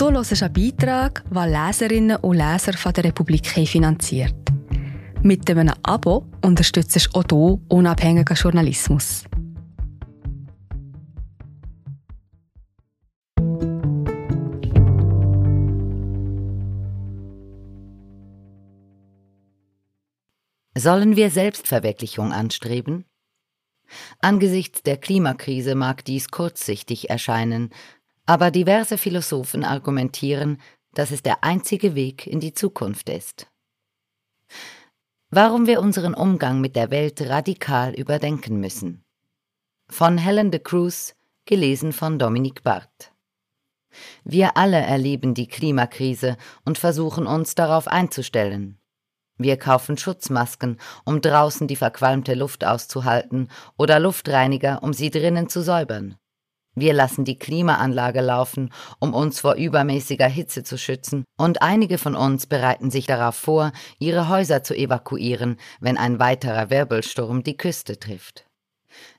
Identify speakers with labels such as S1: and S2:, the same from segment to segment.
S1: Du hörst einen Beitrag, den Leserinnen und Leser von der Republik finanziert. Mit einem Abo unterstützt du auch du unabhängigen Journalismus.
S2: Sollen wir Selbstverwirklichung anstreben? Angesichts der Klimakrise mag dies kurzsichtig erscheinen, aber diverse Philosophen argumentieren, dass es der einzige Weg in die Zukunft ist. Warum wir unseren Umgang mit der Welt radikal überdenken müssen. Von Helen de Cruz, gelesen von Dominique Barth. Wir alle erleben die Klimakrise und versuchen uns darauf einzustellen. Wir kaufen Schutzmasken, um draußen die verqualmte Luft auszuhalten, oder Luftreiniger, um sie drinnen zu säubern. Wir lassen die Klimaanlage laufen, um uns vor übermäßiger Hitze zu schützen, und einige von uns bereiten sich darauf vor, ihre Häuser zu evakuieren, wenn ein weiterer Wirbelsturm die Küste trifft.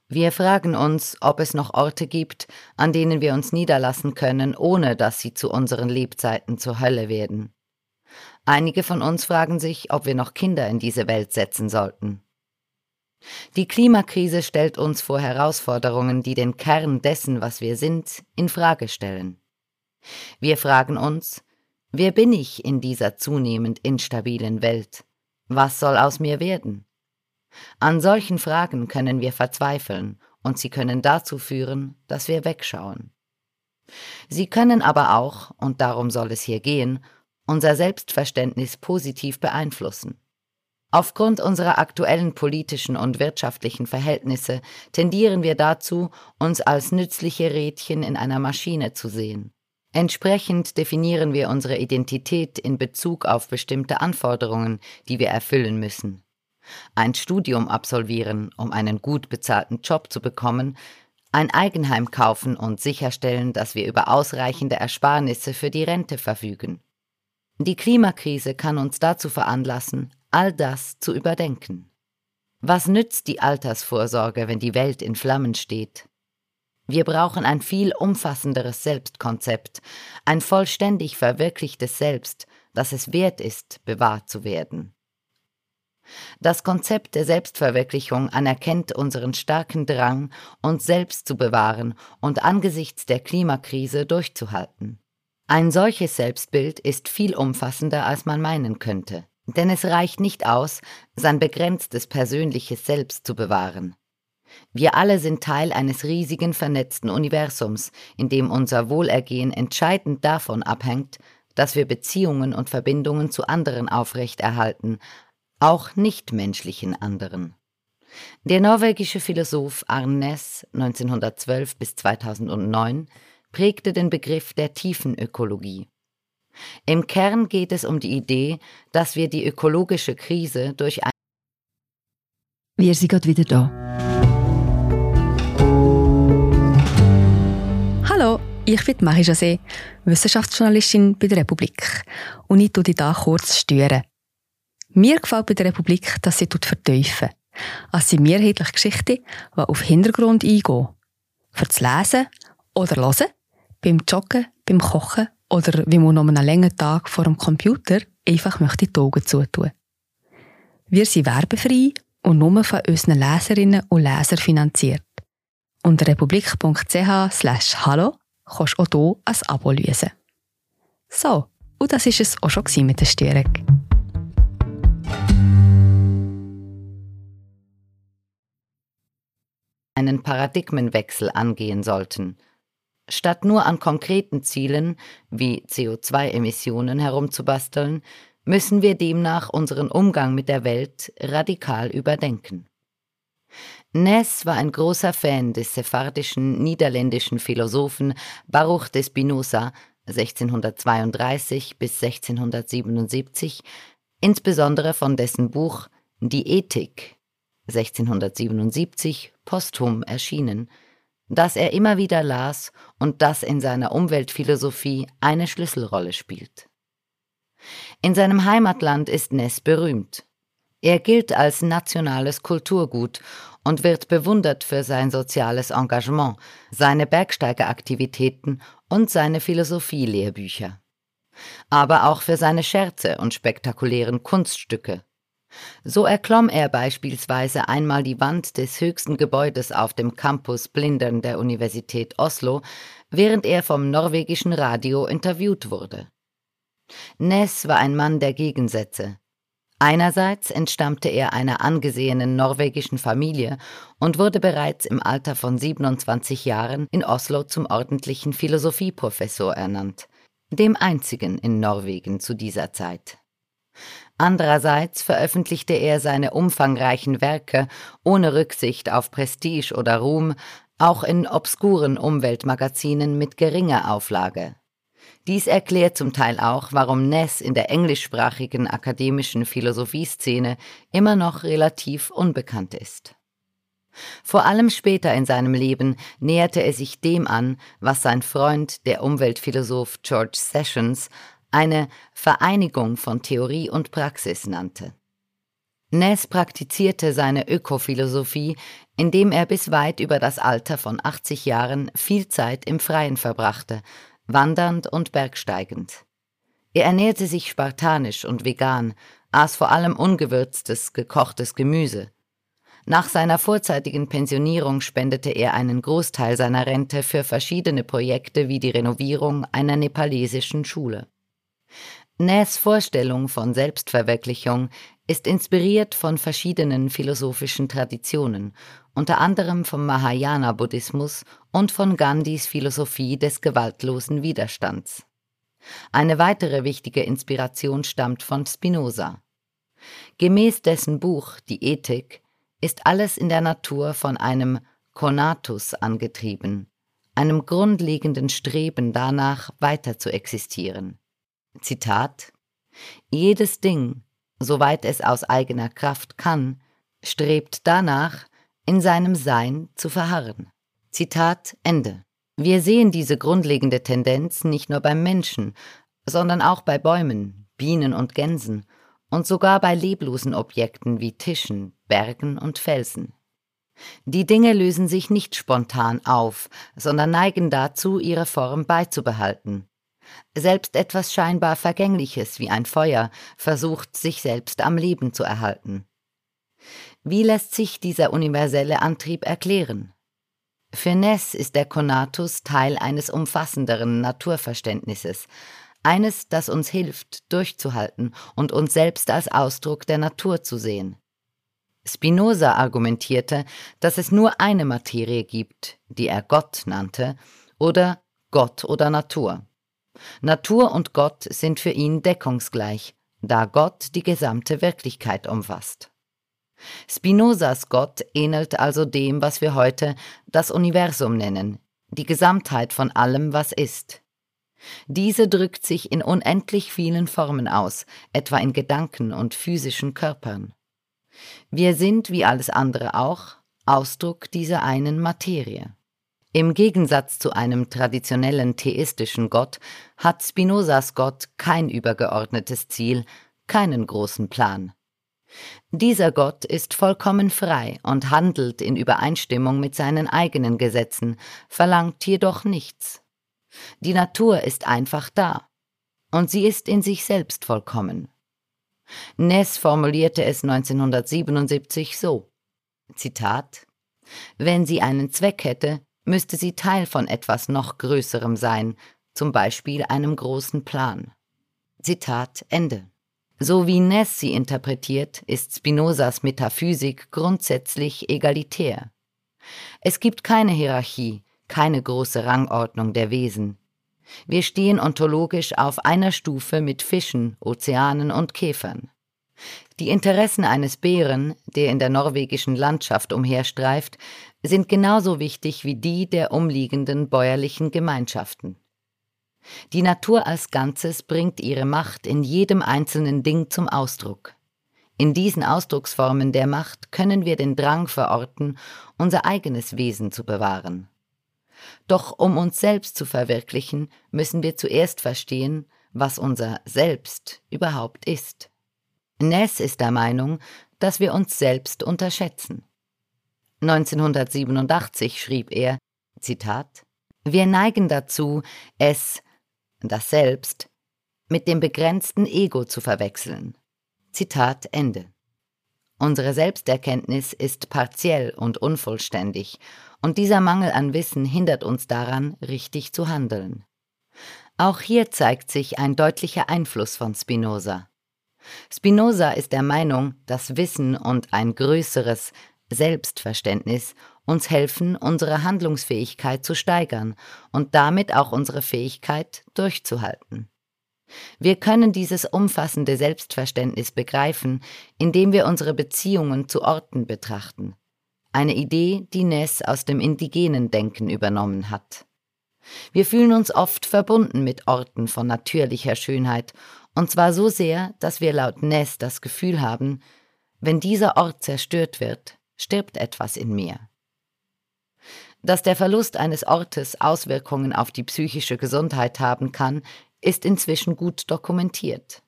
S2: Wir fragen uns, ob es noch Orte gibt, an denen wir uns niederlassen können, ohne dass sie zu unseren Lebzeiten zur Hölle werden. Einige von uns fragen sich, ob wir noch Kinder in diese Welt setzen sollten. Die Klimakrise stellt uns vor Herausforderungen, die den Kern dessen, was wir sind, in Frage stellen. Wir fragen uns, wer bin ich in dieser zunehmend instabilen Welt? Was soll aus mir werden? An solchen Fragen können wir verzweifeln und sie können dazu führen, dass wir wegschauen. Sie können aber auch, und darum soll es hier gehen, unser Selbstverständnis positiv beeinflussen. Aufgrund unserer aktuellen politischen und wirtschaftlichen Verhältnisse tendieren wir dazu, uns als nützliche Rädchen in einer Maschine zu sehen. Entsprechend definieren wir unsere Identität in Bezug auf bestimmte Anforderungen, die wir erfüllen müssen. Ein Studium absolvieren, um einen gut bezahlten Job zu bekommen, ein Eigenheim kaufen und sicherstellen, dass wir über ausreichende Ersparnisse für die Rente verfügen. Die Klimakrise kann uns dazu veranlassen, all das zu überdenken. Was nützt die Altersvorsorge, wenn die Welt in Flammen steht? Wir brauchen ein viel umfassenderes Selbstkonzept, ein vollständig verwirklichtes Selbst, das es wert ist, bewahrt zu werden. Das Konzept der Selbstverwirklichung anerkennt unseren starken Drang, uns selbst zu bewahren und angesichts der Klimakrise durchzuhalten. Ein solches Selbstbild ist viel umfassender, als man meinen könnte, denn es reicht nicht aus, sein begrenztes persönliches Selbst zu bewahren. Wir alle sind Teil eines riesigen vernetzten Universums, in dem unser Wohlergehen entscheidend davon abhängt, dass wir Beziehungen und Verbindungen zu anderen aufrechterhalten, auch nichtmenschlichen anderen. Der norwegische Philosoph Arnes 1912 bis 2009 prägte den Begriff der Tiefenökologie. Im Kern geht es um die Idee, dass wir die ökologische Krise durch ein
S1: Wir sind gerade wieder da. Hallo, ich bin Marie José, Wissenschaftsjournalistin bei der Republik. Und ich tue dich hier kurz stören. Mir gefällt bei der Republik, dass sie vertiefen. Es sind mehrheitliche Geschichten, die auf Hintergrund eingehen. Für das Lesen oder Hören beim Joggen, beim Kochen oder wie man noch einen langen Tag vor dem Computer einfach möchte die Augen zutun. Wir sind werbefrei und nur von unseren Leserinnen und Lesern finanziert. Unter republik.ch slash hallo kannst du auch hier ein Abo lösen. So, und das war es auch schon mit der Störung.
S2: einen Paradigmenwechsel angehen sollten – Statt nur an konkreten Zielen wie CO2-Emissionen herumzubasteln, müssen wir demnach unseren Umgang mit der Welt radikal überdenken. Ness war ein großer Fan des sephardischen niederländischen Philosophen Baruch de Spinoza 1632 bis 1677, insbesondere von dessen Buch Die Ethik 1677 posthum erschienen, das er immer wieder las und das in seiner Umweltphilosophie eine Schlüsselrolle spielt. In seinem Heimatland ist Ness berühmt. Er gilt als nationales Kulturgut und wird bewundert für sein soziales Engagement, seine Bergsteigeraktivitäten und seine Philosophielehrbücher. Aber auch für seine Scherze und spektakulären Kunststücke. So erklomm er beispielsweise einmal die Wand des höchsten Gebäudes auf dem Campus Blindern der Universität Oslo, während er vom norwegischen Radio interviewt wurde. Ness war ein Mann der Gegensätze. Einerseits entstammte er einer angesehenen norwegischen Familie und wurde bereits im Alter von 27 Jahren in Oslo zum ordentlichen Philosophieprofessor ernannt, dem einzigen in Norwegen zu dieser Zeit. Andererseits veröffentlichte er seine umfangreichen Werke ohne Rücksicht auf Prestige oder Ruhm, auch in obskuren Umweltmagazinen mit geringer Auflage. Dies erklärt zum Teil auch, warum Ness in der englischsprachigen akademischen Philosophieszene immer noch relativ unbekannt ist. Vor allem später in seinem Leben näherte er sich dem an, was sein Freund, der Umweltphilosoph George Sessions, eine Vereinigung von Theorie und Praxis nannte. Ness praktizierte seine Ökophilosophie, indem er bis weit über das Alter von 80 Jahren viel Zeit im Freien verbrachte, wandernd und bergsteigend. Er ernährte sich spartanisch und vegan, aß vor allem ungewürztes, gekochtes Gemüse. Nach seiner vorzeitigen Pensionierung spendete er einen Großteil seiner Rente für verschiedene Projekte wie die Renovierung einer nepalesischen Schule. Ness Vorstellung von Selbstverwirklichung ist inspiriert von verschiedenen philosophischen Traditionen, unter anderem vom Mahayana-Buddhismus und von Gandhis Philosophie des gewaltlosen Widerstands. Eine weitere wichtige Inspiration stammt von Spinoza. Gemäß dessen Buch Die Ethik ist alles in der Natur von einem Conatus angetrieben, einem grundlegenden Streben danach, weiter zu existieren. Zitat Jedes Ding, soweit es aus eigener Kraft kann, strebt danach, in seinem Sein zu verharren. Zitat Ende. Wir sehen diese grundlegende Tendenz nicht nur beim Menschen, sondern auch bei Bäumen, Bienen und Gänsen und sogar bei leblosen Objekten wie Tischen, Bergen und Felsen. Die Dinge lösen sich nicht spontan auf, sondern neigen dazu, ihre Form beizubehalten. Selbst etwas scheinbar Vergängliches wie ein Feuer versucht sich selbst am Leben zu erhalten. Wie lässt sich dieser universelle Antrieb erklären? Für Ness ist der Konatus Teil eines umfassenderen Naturverständnisses, eines, das uns hilft, durchzuhalten und uns selbst als Ausdruck der Natur zu sehen. Spinoza argumentierte, dass es nur eine Materie gibt, die er Gott nannte, oder Gott oder Natur. Natur und Gott sind für ihn deckungsgleich, da Gott die gesamte Wirklichkeit umfasst. Spinozas Gott ähnelt also dem, was wir heute das Universum nennen, die Gesamtheit von allem, was ist. Diese drückt sich in unendlich vielen Formen aus, etwa in Gedanken und physischen Körpern. Wir sind, wie alles andere auch, Ausdruck dieser einen Materie. Im Gegensatz zu einem traditionellen theistischen Gott hat Spinozas Gott kein übergeordnetes Ziel, keinen großen Plan. Dieser Gott ist vollkommen frei und handelt in Übereinstimmung mit seinen eigenen Gesetzen, verlangt jedoch nichts. Die Natur ist einfach da, und sie ist in sich selbst vollkommen. Ness formulierte es 1977 so Zitat Wenn sie einen Zweck hätte, müsste sie Teil von etwas noch Größerem sein, zum Beispiel einem großen Plan. Zitat Ende. So wie Ness sie interpretiert, ist Spinozas Metaphysik grundsätzlich egalitär. Es gibt keine Hierarchie, keine große Rangordnung der Wesen. Wir stehen ontologisch auf einer Stufe mit Fischen, Ozeanen und Käfern. Die Interessen eines Bären, der in der norwegischen Landschaft umherstreift, sind genauso wichtig wie die der umliegenden bäuerlichen Gemeinschaften. Die Natur als Ganzes bringt ihre Macht in jedem einzelnen Ding zum Ausdruck. In diesen Ausdrucksformen der Macht können wir den Drang verorten, unser eigenes Wesen zu bewahren. Doch um uns selbst zu verwirklichen, müssen wir zuerst verstehen, was unser Selbst überhaupt ist. Ness ist der Meinung, dass wir uns selbst unterschätzen. 1987 schrieb er, Zitat, Wir neigen dazu, es, das Selbst, mit dem begrenzten Ego zu verwechseln. Zitat Ende. Unsere Selbsterkenntnis ist partiell und unvollständig, und dieser Mangel an Wissen hindert uns daran, richtig zu handeln. Auch hier zeigt sich ein deutlicher Einfluss von Spinoza. Spinoza ist der Meinung, dass Wissen und ein größeres Selbstverständnis uns helfen, unsere Handlungsfähigkeit zu steigern und damit auch unsere Fähigkeit durchzuhalten. Wir können dieses umfassende Selbstverständnis begreifen, indem wir unsere Beziehungen zu Orten betrachten. Eine Idee, die Ness aus dem indigenen Denken übernommen hat. Wir fühlen uns oft verbunden mit Orten von natürlicher Schönheit, und zwar so sehr, dass wir laut Ness das Gefühl haben, wenn dieser Ort zerstört wird, stirbt etwas in mir. Dass der Verlust eines Ortes Auswirkungen auf die psychische Gesundheit haben kann, ist inzwischen gut dokumentiert.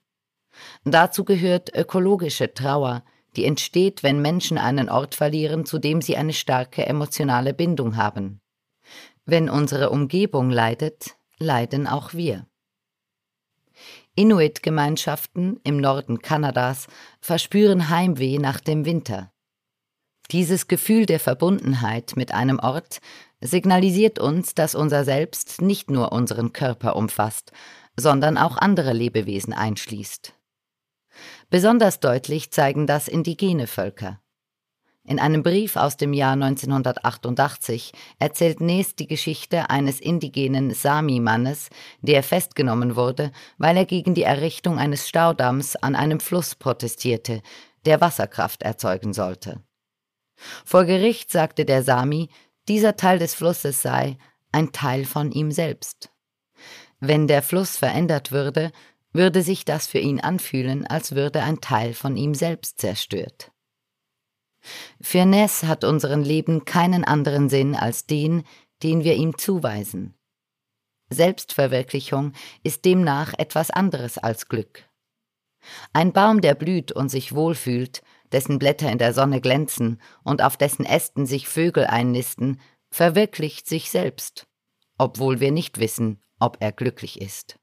S2: Dazu gehört ökologische Trauer, die entsteht, wenn Menschen einen Ort verlieren, zu dem sie eine starke emotionale Bindung haben. Wenn unsere Umgebung leidet, leiden auch wir. Inuit-Gemeinschaften im Norden Kanadas verspüren Heimweh nach dem Winter. Dieses Gefühl der Verbundenheit mit einem Ort signalisiert uns, dass unser Selbst nicht nur unseren Körper umfasst, sondern auch andere Lebewesen einschließt. Besonders deutlich zeigen das indigene Völker. In einem Brief aus dem Jahr 1988 erzählt Nes die Geschichte eines indigenen Sami-Mannes, der festgenommen wurde, weil er gegen die Errichtung eines Staudamms an einem Fluss protestierte, der Wasserkraft erzeugen sollte. Vor Gericht sagte der Sami, dieser Teil des Flusses sei ein Teil von ihm selbst. Wenn der Fluss verändert würde, würde sich das für ihn anfühlen, als würde ein Teil von ihm selbst zerstört. Für Ness hat unseren Leben keinen anderen Sinn als den, den wir ihm zuweisen. Selbstverwirklichung ist demnach etwas anderes als Glück. Ein Baum, der blüht und sich wohlfühlt, dessen Blätter in der Sonne glänzen und auf dessen Ästen sich Vögel einnisten, verwirklicht sich selbst, obwohl wir nicht wissen, ob er glücklich ist.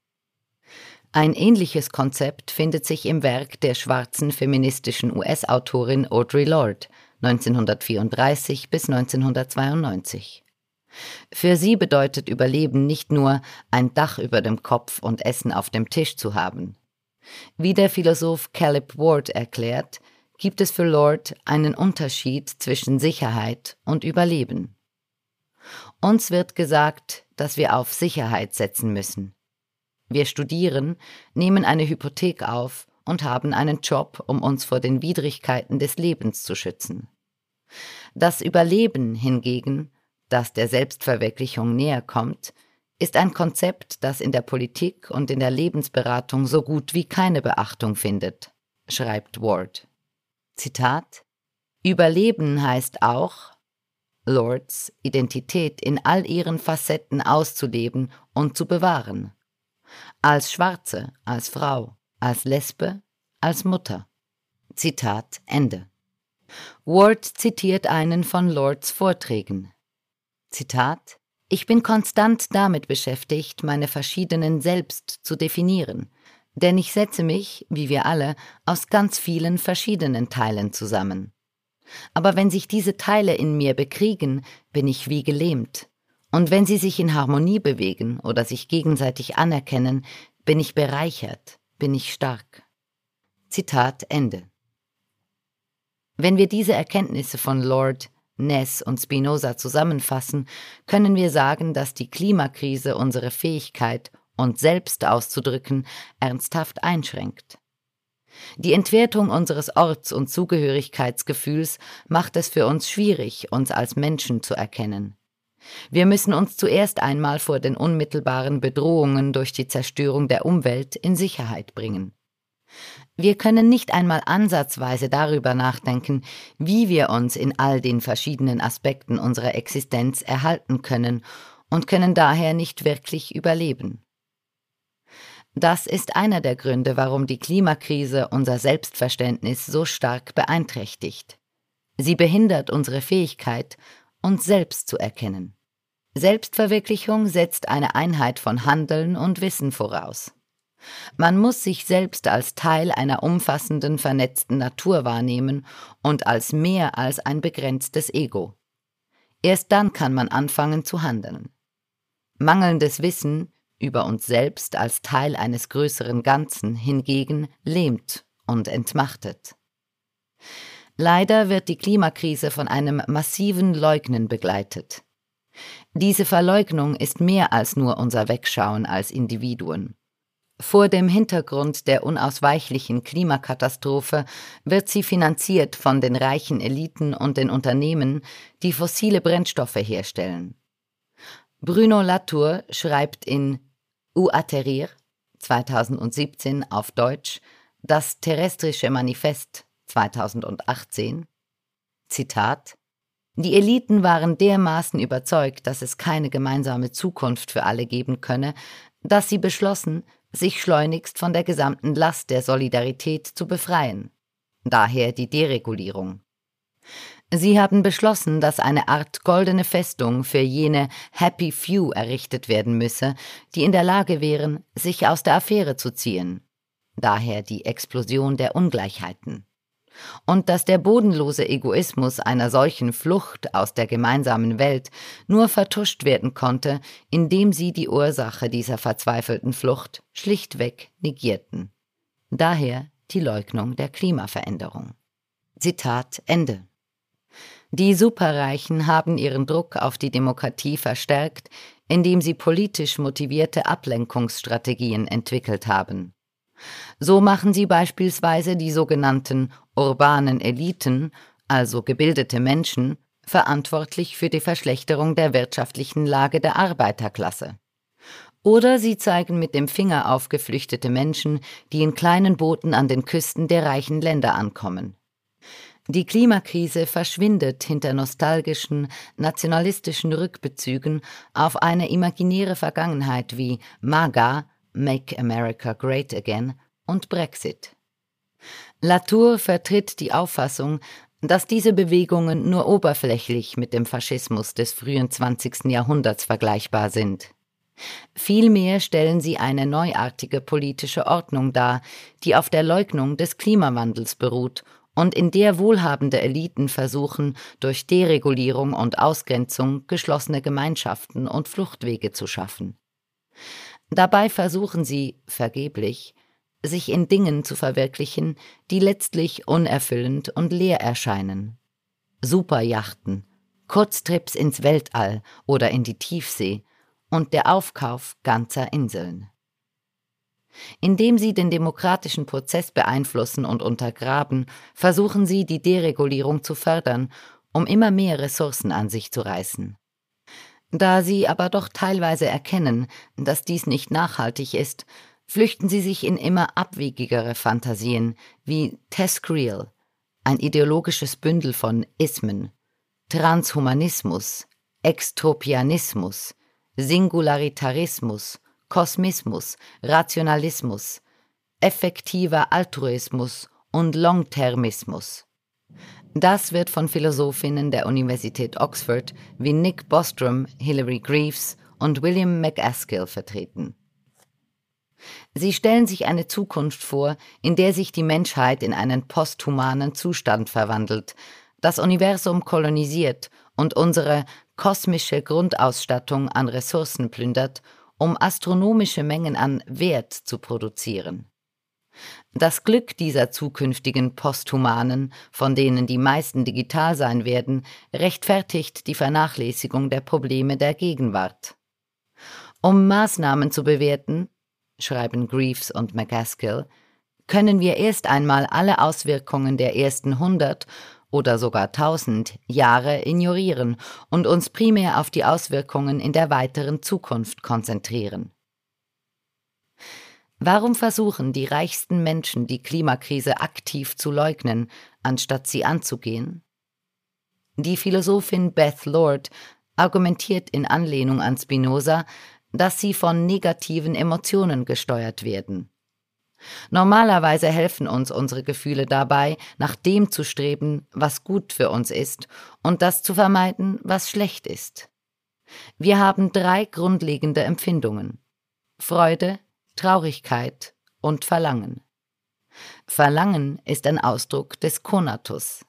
S2: Ein ähnliches Konzept findet sich im Werk der schwarzen feministischen US-Autorin Audre Lorde 1934 bis 1992. Für sie bedeutet Überleben nicht nur ein Dach über dem Kopf und Essen auf dem Tisch zu haben. Wie der Philosoph Caleb Ward erklärt, gibt es für Lord einen Unterschied zwischen Sicherheit und Überleben. Uns wird gesagt, dass wir auf Sicherheit setzen müssen. Wir studieren, nehmen eine Hypothek auf und haben einen Job, um uns vor den Widrigkeiten des Lebens zu schützen. Das Überleben hingegen, das der Selbstverwirklichung näher kommt, ist ein Konzept, das in der Politik und in der Lebensberatung so gut wie keine Beachtung findet, schreibt Ward. Zitat Überleben heißt auch, Lords Identität in all ihren Facetten auszuleben und zu bewahren. Als Schwarze, als Frau, als Lesbe, als Mutter. Zitat Ende. Ward zitiert einen von Lords Vorträgen. Zitat Ich bin konstant damit beschäftigt, meine verschiedenen Selbst zu definieren, denn ich setze mich, wie wir alle, aus ganz vielen verschiedenen Teilen zusammen. Aber wenn sich diese Teile in mir bekriegen, bin ich wie gelähmt. Und wenn sie sich in Harmonie bewegen oder sich gegenseitig anerkennen, bin ich bereichert, bin ich stark. Zitat Ende. Wenn wir diese Erkenntnisse von Lord, Ness und Spinoza zusammenfassen, können wir sagen, dass die Klimakrise unsere Fähigkeit, uns selbst auszudrücken, ernsthaft einschränkt. Die Entwertung unseres Orts- und Zugehörigkeitsgefühls macht es für uns schwierig, uns als Menschen zu erkennen. Wir müssen uns zuerst einmal vor den unmittelbaren Bedrohungen durch die Zerstörung der Umwelt in Sicherheit bringen. Wir können nicht einmal ansatzweise darüber nachdenken, wie wir uns in all den verschiedenen Aspekten unserer Existenz erhalten können und können daher nicht wirklich überleben. Das ist einer der Gründe, warum die Klimakrise unser Selbstverständnis so stark beeinträchtigt. Sie behindert unsere Fähigkeit, uns selbst zu erkennen. Selbstverwirklichung setzt eine Einheit von Handeln und Wissen voraus. Man muss sich selbst als Teil einer umfassenden, vernetzten Natur wahrnehmen und als mehr als ein begrenztes Ego. Erst dann kann man anfangen zu handeln. Mangelndes Wissen über uns selbst als Teil eines größeren Ganzen hingegen lähmt und entmachtet. Leider wird die Klimakrise von einem massiven Leugnen begleitet. Diese Verleugnung ist mehr als nur unser Wegschauen als Individuen. Vor dem Hintergrund der unausweichlichen Klimakatastrophe wird sie finanziert von den reichen Eliten und den Unternehmen, die fossile Brennstoffe herstellen. Bruno Latour schreibt in U Atterrir 2017 auf Deutsch das terrestrische Manifest 2018 Zitat Die Eliten waren dermaßen überzeugt, dass es keine gemeinsame Zukunft für alle geben könne, dass sie beschlossen, sich schleunigst von der gesamten Last der Solidarität zu befreien. Daher die Deregulierung. Sie haben beschlossen, dass eine Art goldene Festung für jene Happy Few errichtet werden müsse, die in der Lage wären, sich aus der Affäre zu ziehen. Daher die Explosion der Ungleichheiten und dass der bodenlose Egoismus einer solchen Flucht aus der gemeinsamen Welt nur vertuscht werden konnte, indem sie die Ursache dieser verzweifelten Flucht schlichtweg negierten. Daher die Leugnung der Klimaveränderung. Zitat Ende. Die Superreichen haben ihren Druck auf die Demokratie verstärkt, indem sie politisch motivierte Ablenkungsstrategien entwickelt haben. So machen sie beispielsweise die sogenannten urbanen Eliten, also gebildete Menschen, verantwortlich für die Verschlechterung der wirtschaftlichen Lage der Arbeiterklasse. Oder sie zeigen mit dem Finger auf geflüchtete Menschen, die in kleinen Booten an den Küsten der reichen Länder ankommen. Die Klimakrise verschwindet hinter nostalgischen, nationalistischen Rückbezügen auf eine imaginäre Vergangenheit wie MAGA, Make America Great Again und Brexit. Latour vertritt die Auffassung, dass diese Bewegungen nur oberflächlich mit dem Faschismus des frühen 20. Jahrhunderts vergleichbar sind. Vielmehr stellen sie eine neuartige politische Ordnung dar, die auf der Leugnung des Klimawandels beruht und in der wohlhabende Eliten versuchen, durch Deregulierung und Ausgrenzung geschlossene Gemeinschaften und Fluchtwege zu schaffen. Dabei versuchen sie, vergeblich, sich in Dingen zu verwirklichen, die letztlich unerfüllend und leer erscheinen. Superjachten, Kurztrips ins Weltall oder in die Tiefsee und der Aufkauf ganzer Inseln. Indem sie den demokratischen Prozess beeinflussen und untergraben, versuchen sie, die Deregulierung zu fördern, um immer mehr Ressourcen an sich zu reißen. Da sie aber doch teilweise erkennen, dass dies nicht nachhaltig ist, flüchten sie sich in immer abwegigere Fantasien wie Tescreal, ein ideologisches Bündel von Ismen, Transhumanismus, Extropianismus, Singularitarismus, Kosmismus, Rationalismus, effektiver Altruismus und Longtermismus. Das wird von Philosophinnen der Universität Oxford wie Nick Bostrom, Hilary Greaves und William McAskill vertreten. Sie stellen sich eine Zukunft vor, in der sich die Menschheit in einen posthumanen Zustand verwandelt, das Universum kolonisiert und unsere kosmische Grundausstattung an Ressourcen plündert, um astronomische Mengen an Wert zu produzieren. Das Glück dieser zukünftigen Posthumanen, von denen die meisten digital sein werden, rechtfertigt die Vernachlässigung der Probleme der Gegenwart. Um Maßnahmen zu bewerten, schreiben Greaves und McCaskill, können wir erst einmal alle Auswirkungen der ersten hundert oder sogar tausend Jahre ignorieren und uns primär auf die Auswirkungen in der weiteren Zukunft konzentrieren. Warum versuchen die reichsten Menschen die Klimakrise aktiv zu leugnen, anstatt sie anzugehen? Die Philosophin Beth Lord argumentiert in Anlehnung an Spinoza, dass sie von negativen Emotionen gesteuert werden. Normalerweise helfen uns unsere Gefühle dabei, nach dem zu streben, was gut für uns ist, und das zu vermeiden, was schlecht ist. Wir haben drei grundlegende Empfindungen Freude, Traurigkeit und Verlangen. Verlangen ist ein Ausdruck des Konatus.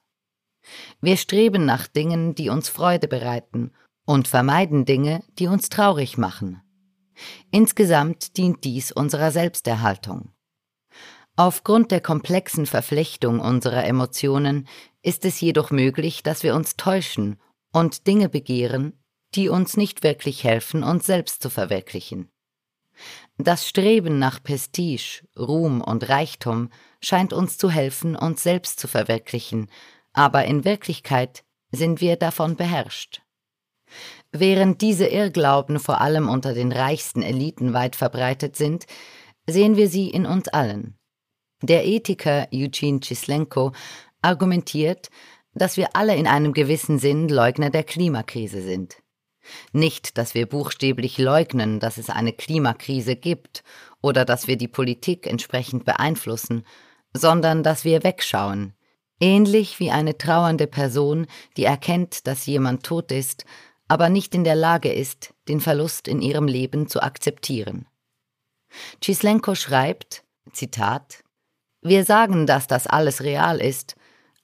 S2: Wir streben nach Dingen, die uns Freude bereiten, und vermeiden Dinge, die uns traurig machen. Insgesamt dient dies unserer Selbsterhaltung. Aufgrund der komplexen Verflechtung unserer Emotionen ist es jedoch möglich, dass wir uns täuschen und Dinge begehren, die uns nicht wirklich helfen, uns selbst zu verwirklichen. Das Streben nach Prestige, Ruhm und Reichtum scheint uns zu helfen, uns selbst zu verwirklichen, aber in Wirklichkeit sind wir davon beherrscht. Während diese Irrglauben vor allem unter den reichsten Eliten weit verbreitet sind, sehen wir sie in uns allen. Der Ethiker Eugene Chislenko argumentiert, dass wir alle in einem gewissen Sinn Leugner der Klimakrise sind. Nicht, dass wir buchstäblich leugnen, dass es eine Klimakrise gibt oder dass wir die Politik entsprechend beeinflussen, sondern dass wir wegschauen, ähnlich wie eine trauernde Person, die erkennt, dass jemand tot ist, aber nicht in der Lage ist, den Verlust in ihrem Leben zu akzeptieren. Chislenko schreibt, Zitat, Wir sagen, dass das alles real ist,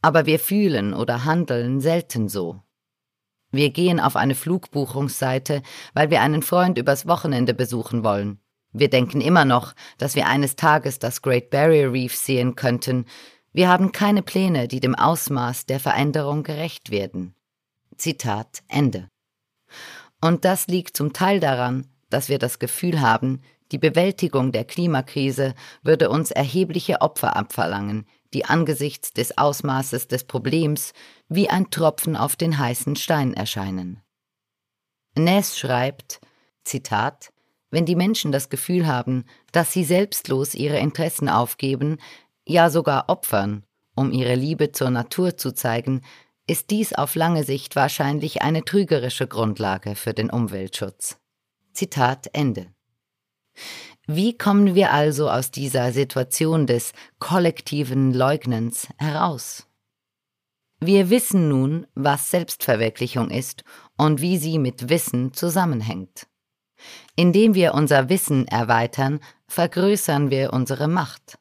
S2: aber wir fühlen oder handeln selten so. Wir gehen auf eine Flugbuchungsseite, weil wir einen Freund übers Wochenende besuchen wollen. Wir denken immer noch, dass wir eines Tages das Great Barrier Reef sehen könnten. Wir haben keine Pläne, die dem Ausmaß der Veränderung gerecht werden. Zitat Ende. Und das liegt zum Teil daran, dass wir das Gefühl haben, die Bewältigung der Klimakrise würde uns erhebliche Opfer abverlangen, die angesichts des Ausmaßes des Problems wie ein Tropfen auf den heißen Stein erscheinen. Ness schreibt, Zitat, wenn die Menschen das Gefühl haben, dass sie selbstlos ihre Interessen aufgeben, ja sogar opfern, um ihre Liebe zur Natur zu zeigen, ist dies auf lange Sicht wahrscheinlich eine trügerische Grundlage für den Umweltschutz. Zitat Ende. Wie kommen wir also aus dieser Situation des kollektiven Leugnens heraus? Wir wissen nun, was Selbstverwirklichung ist und wie sie mit Wissen zusammenhängt. Indem wir unser Wissen erweitern, vergrößern wir unsere Macht.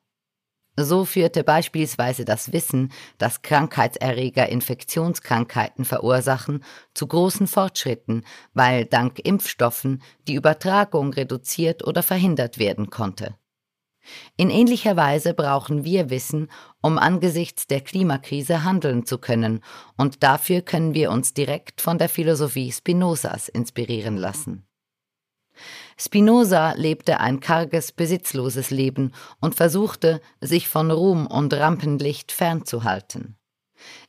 S2: So führte beispielsweise das Wissen, dass Krankheitserreger Infektionskrankheiten verursachen, zu großen Fortschritten, weil dank Impfstoffen die Übertragung reduziert oder verhindert werden konnte. In ähnlicher Weise brauchen wir Wissen, um angesichts der Klimakrise handeln zu können, und dafür können wir uns direkt von der Philosophie Spinozas inspirieren lassen. Spinoza lebte ein karges, besitzloses Leben und versuchte, sich von Ruhm und Rampenlicht fernzuhalten.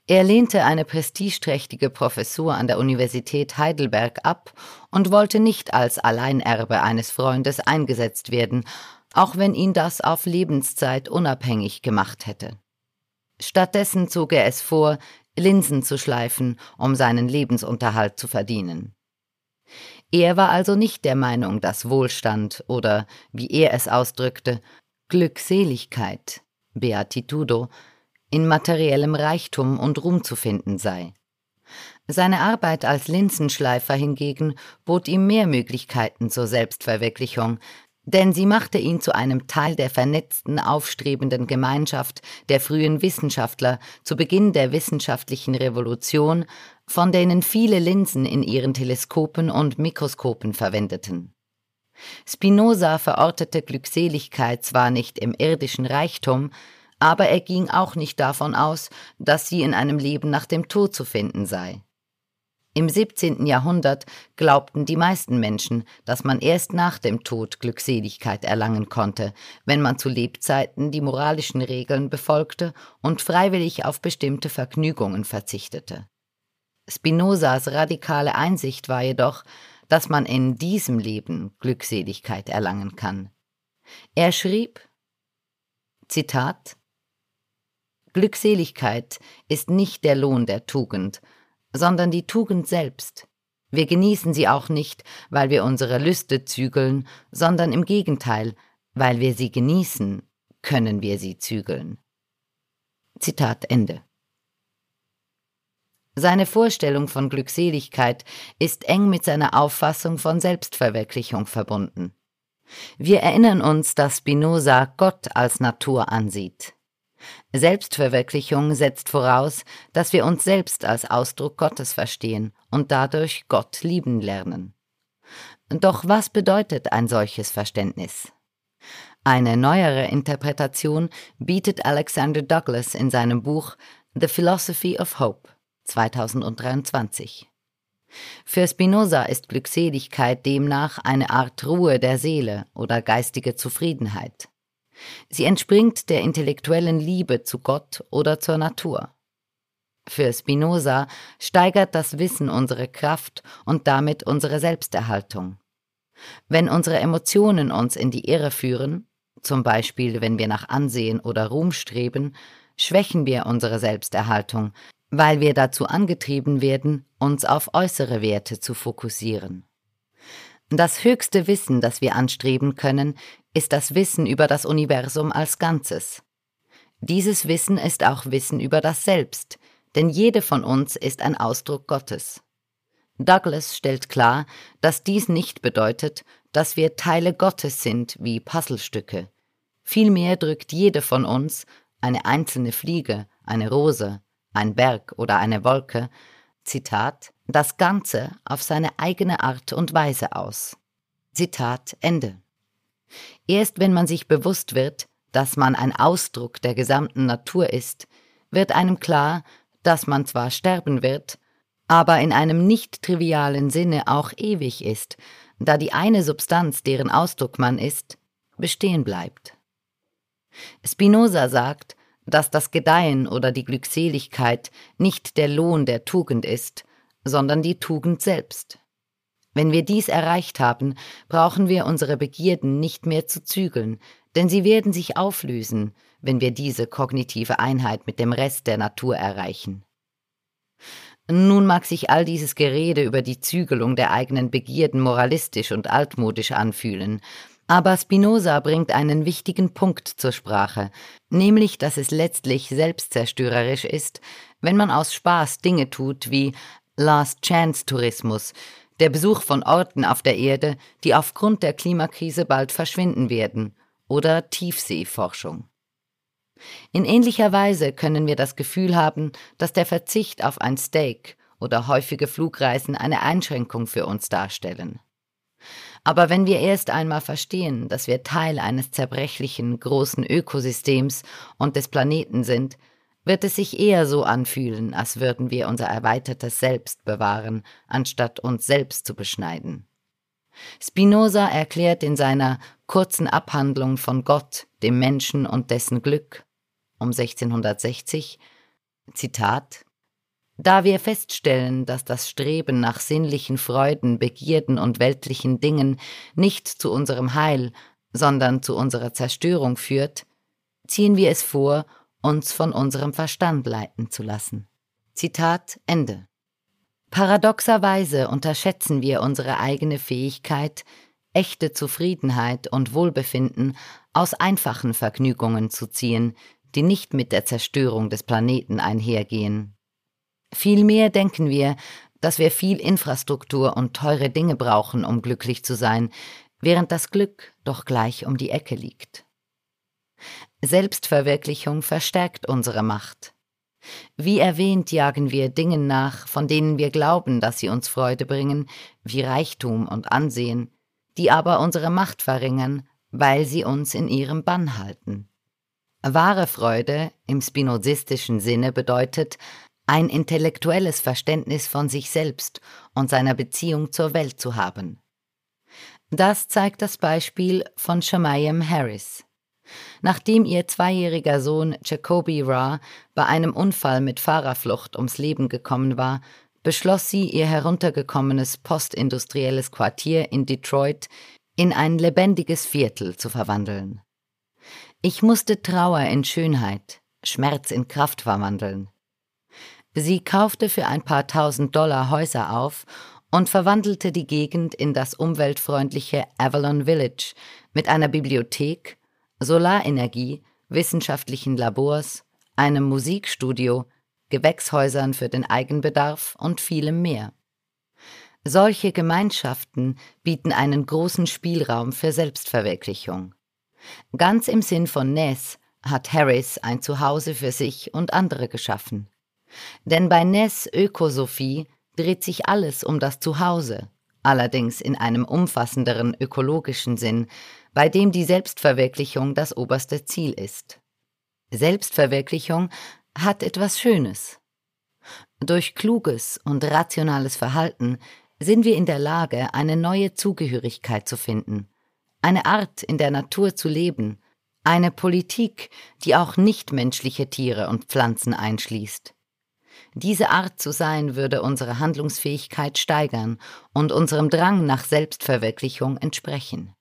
S2: Er lehnte eine prestigeträchtige Professur an der Universität Heidelberg ab und wollte nicht als Alleinerbe eines Freundes eingesetzt werden, auch wenn ihn das auf Lebenszeit unabhängig gemacht hätte. Stattdessen zog er es vor, Linsen zu schleifen, um seinen Lebensunterhalt zu verdienen. Er war also nicht der Meinung, dass Wohlstand oder, wie er es ausdrückte, Glückseligkeit, Beatitudo, in materiellem Reichtum und Ruhm zu finden sei. Seine Arbeit als Linsenschleifer hingegen bot ihm mehr Möglichkeiten zur Selbstverwirklichung, denn sie machte ihn zu einem Teil der vernetzten, aufstrebenden Gemeinschaft der frühen Wissenschaftler zu Beginn der wissenschaftlichen Revolution, von denen viele Linsen in ihren Teleskopen und Mikroskopen verwendeten. Spinoza verortete Glückseligkeit zwar nicht im irdischen Reichtum, aber er ging auch nicht davon aus, dass sie in einem Leben nach dem Tod zu finden sei. Im 17. Jahrhundert glaubten die meisten Menschen, dass man erst nach dem Tod Glückseligkeit erlangen konnte, wenn man zu Lebzeiten die moralischen Regeln befolgte und freiwillig auf bestimmte Vergnügungen verzichtete. Spinozas radikale Einsicht war jedoch, dass man in diesem Leben Glückseligkeit erlangen kann. Er schrieb Zitat Glückseligkeit ist nicht der Lohn der Tugend, sondern die Tugend selbst. Wir genießen sie auch nicht, weil wir unsere Lüste zügeln, sondern im Gegenteil, weil wir sie genießen, können wir sie zügeln. Zitat Ende. Seine Vorstellung von Glückseligkeit ist eng mit seiner Auffassung von Selbstverwirklichung verbunden. Wir erinnern uns, dass Spinoza Gott als Natur ansieht. Selbstverwirklichung setzt voraus, dass wir uns selbst als Ausdruck Gottes verstehen und dadurch Gott lieben lernen. Doch was bedeutet ein solches Verständnis? Eine neuere Interpretation bietet Alexander Douglas in seinem Buch The Philosophy of Hope 2023. Für Spinoza ist Glückseligkeit demnach eine Art Ruhe der Seele oder geistige Zufriedenheit. Sie entspringt der intellektuellen Liebe zu Gott oder zur Natur. Für Spinoza steigert das Wissen unsere Kraft und damit unsere Selbsterhaltung. Wenn unsere Emotionen uns in die Irre führen, zum Beispiel wenn wir nach Ansehen oder Ruhm streben, schwächen wir unsere Selbsterhaltung, weil wir dazu angetrieben werden, uns auf äußere Werte zu fokussieren. Das höchste Wissen, das wir anstreben können, ist das Wissen über das Universum als Ganzes. Dieses Wissen ist auch Wissen über das Selbst, denn jede von uns ist ein Ausdruck Gottes. Douglas stellt klar, dass dies nicht bedeutet, dass wir Teile Gottes sind wie Puzzlestücke. Vielmehr drückt jede von uns, eine einzelne Fliege, eine Rose, ein Berg oder eine Wolke, Zitat, das Ganze auf seine eigene Art und Weise aus. Zitat Ende. Erst wenn man sich bewusst wird, dass man ein Ausdruck der gesamten Natur ist, wird einem klar, dass man zwar sterben wird, aber in einem nicht trivialen Sinne auch ewig ist, da die eine Substanz, deren Ausdruck man ist, bestehen bleibt. Spinoza sagt, dass das Gedeihen oder die Glückseligkeit nicht der Lohn der Tugend ist, sondern die Tugend selbst. Wenn wir dies erreicht haben, brauchen wir unsere Begierden nicht mehr zu zügeln, denn sie werden sich auflösen, wenn wir diese kognitive Einheit mit dem Rest der Natur erreichen. Nun mag sich all dieses Gerede über die Zügelung der eigenen Begierden moralistisch und altmodisch anfühlen, aber Spinoza bringt einen wichtigen Punkt zur Sprache, nämlich dass es letztlich selbstzerstörerisch ist, wenn man aus Spaß Dinge tut wie Last Chance Tourismus, der Besuch von Orten auf der Erde, die aufgrund der Klimakrise bald verschwinden werden, oder Tiefseeforschung. In ähnlicher Weise können wir das Gefühl haben, dass der Verzicht auf ein Steak oder häufige Flugreisen eine Einschränkung für uns darstellen. Aber wenn wir erst einmal verstehen, dass wir Teil eines zerbrechlichen, großen Ökosystems und des Planeten sind, wird es sich eher so anfühlen, als würden wir unser erweitertes Selbst bewahren, anstatt uns selbst zu beschneiden. Spinoza erklärt in seiner kurzen Abhandlung von Gott, dem Menschen und dessen Glück um 1660, Zitat, da wir feststellen, dass das Streben nach sinnlichen Freuden, Begierden und weltlichen Dingen nicht zu unserem Heil, sondern zu unserer Zerstörung führt, ziehen wir es vor, uns von unserem Verstand leiten zu lassen. Zitat Ende. Paradoxerweise unterschätzen wir unsere eigene Fähigkeit, echte Zufriedenheit und Wohlbefinden aus einfachen Vergnügungen zu ziehen, die nicht mit der Zerstörung des Planeten einhergehen. Vielmehr denken wir, dass wir viel Infrastruktur und teure Dinge brauchen, um glücklich zu sein, während das Glück doch gleich um die Ecke liegt. Selbstverwirklichung verstärkt unsere Macht. Wie erwähnt, jagen wir Dingen nach, von denen wir glauben, dass sie uns Freude bringen, wie Reichtum und Ansehen, die aber unsere Macht verringern, weil sie uns in ihrem Bann halten. Wahre Freude im spinozistischen Sinne bedeutet, ein intellektuelles Verständnis von sich selbst und seiner Beziehung zur Welt zu haben. Das zeigt das Beispiel von Shemayim Harris. Nachdem ihr zweijähriger Sohn Jacoby Ra bei einem Unfall mit Fahrerflucht ums Leben gekommen war, beschloss sie, ihr heruntergekommenes postindustrielles Quartier in Detroit in ein lebendiges Viertel zu verwandeln. Ich musste Trauer in Schönheit, Schmerz in Kraft verwandeln. Sie kaufte für ein paar tausend Dollar Häuser auf und verwandelte die Gegend in das umweltfreundliche Avalon Village mit einer Bibliothek, Solarenergie wissenschaftlichen Labors, einem Musikstudio, Gewächshäusern für den Eigenbedarf und vielem mehr. Solche Gemeinschaften bieten einen großen Spielraum für Selbstverwirklichung. Ganz im Sinn von Ness hat Harris ein Zuhause für sich und andere geschaffen. Denn bei Ness Ökosophie dreht sich alles um das Zuhause, allerdings in einem umfassenderen ökologischen Sinn, bei dem die Selbstverwirklichung das oberste Ziel ist. Selbstverwirklichung hat etwas Schönes. Durch kluges und rationales Verhalten sind wir in der Lage, eine neue Zugehörigkeit zu finden, eine Art in der Natur zu leben, eine Politik, die auch nichtmenschliche Tiere und Pflanzen einschließt. Diese Art zu sein würde unsere Handlungsfähigkeit steigern und unserem Drang nach Selbstverwirklichung entsprechen.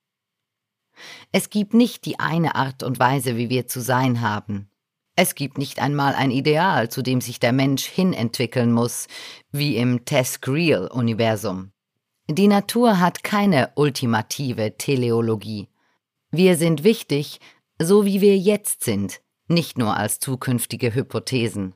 S2: Es gibt nicht die eine Art und Weise, wie wir zu sein haben. Es gibt nicht einmal ein Ideal, zu dem sich der Mensch hinentwickeln muss, wie im Tess Greal-Universum. Die Natur hat keine ultimative Teleologie. Wir sind wichtig, so wie wir jetzt sind, nicht nur als zukünftige Hypothesen.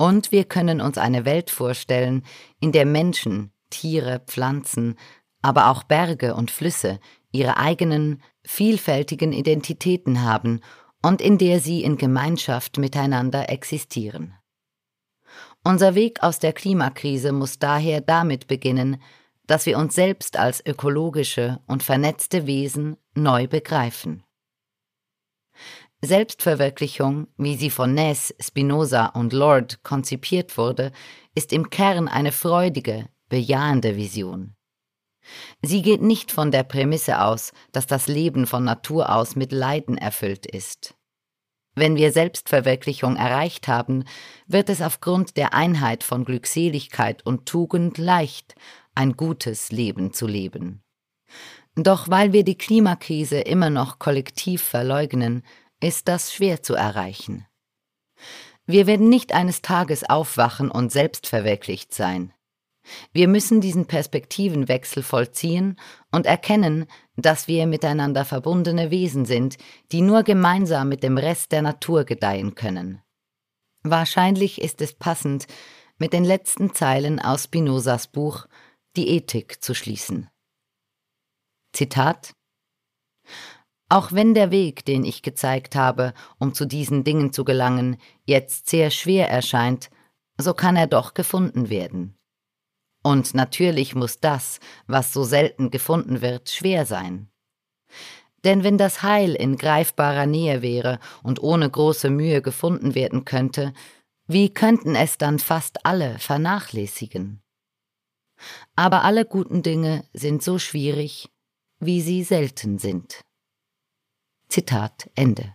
S2: Und wir können uns eine Welt vorstellen, in der Menschen, Tiere, Pflanzen, aber auch Berge und Flüsse ihre eigenen, vielfältigen Identitäten haben und in der sie in Gemeinschaft miteinander existieren. Unser Weg aus der Klimakrise muss daher damit beginnen, dass wir uns selbst als ökologische und vernetzte Wesen neu begreifen. Selbstverwirklichung, wie sie von Ness, Spinoza und Lord konzipiert wurde, ist im Kern eine freudige, bejahende Vision. Sie geht nicht von der Prämisse aus, dass das Leben von Natur aus mit Leiden erfüllt ist. Wenn wir Selbstverwirklichung erreicht haben, wird es aufgrund der Einheit von Glückseligkeit und Tugend leicht, ein gutes Leben zu leben. Doch weil wir die Klimakrise immer noch kollektiv verleugnen, ist das schwer zu erreichen. Wir werden nicht eines Tages aufwachen und selbstverwirklicht sein. Wir müssen diesen Perspektivenwechsel vollziehen und erkennen, dass wir miteinander verbundene Wesen sind, die nur gemeinsam mit dem Rest der Natur gedeihen können. Wahrscheinlich ist es passend, mit den letzten Zeilen aus Spinozas Buch Die Ethik zu schließen. Zitat Auch wenn der Weg, den ich gezeigt habe, um zu diesen Dingen zu gelangen, jetzt sehr schwer erscheint, so kann er doch gefunden werden. Und natürlich muss das, was so selten gefunden wird, schwer sein. Denn wenn das Heil in greifbarer Nähe wäre und ohne große Mühe gefunden werden könnte, wie könnten es dann fast alle vernachlässigen? Aber alle guten Dinge sind so schwierig, wie sie selten sind. Zitat Ende.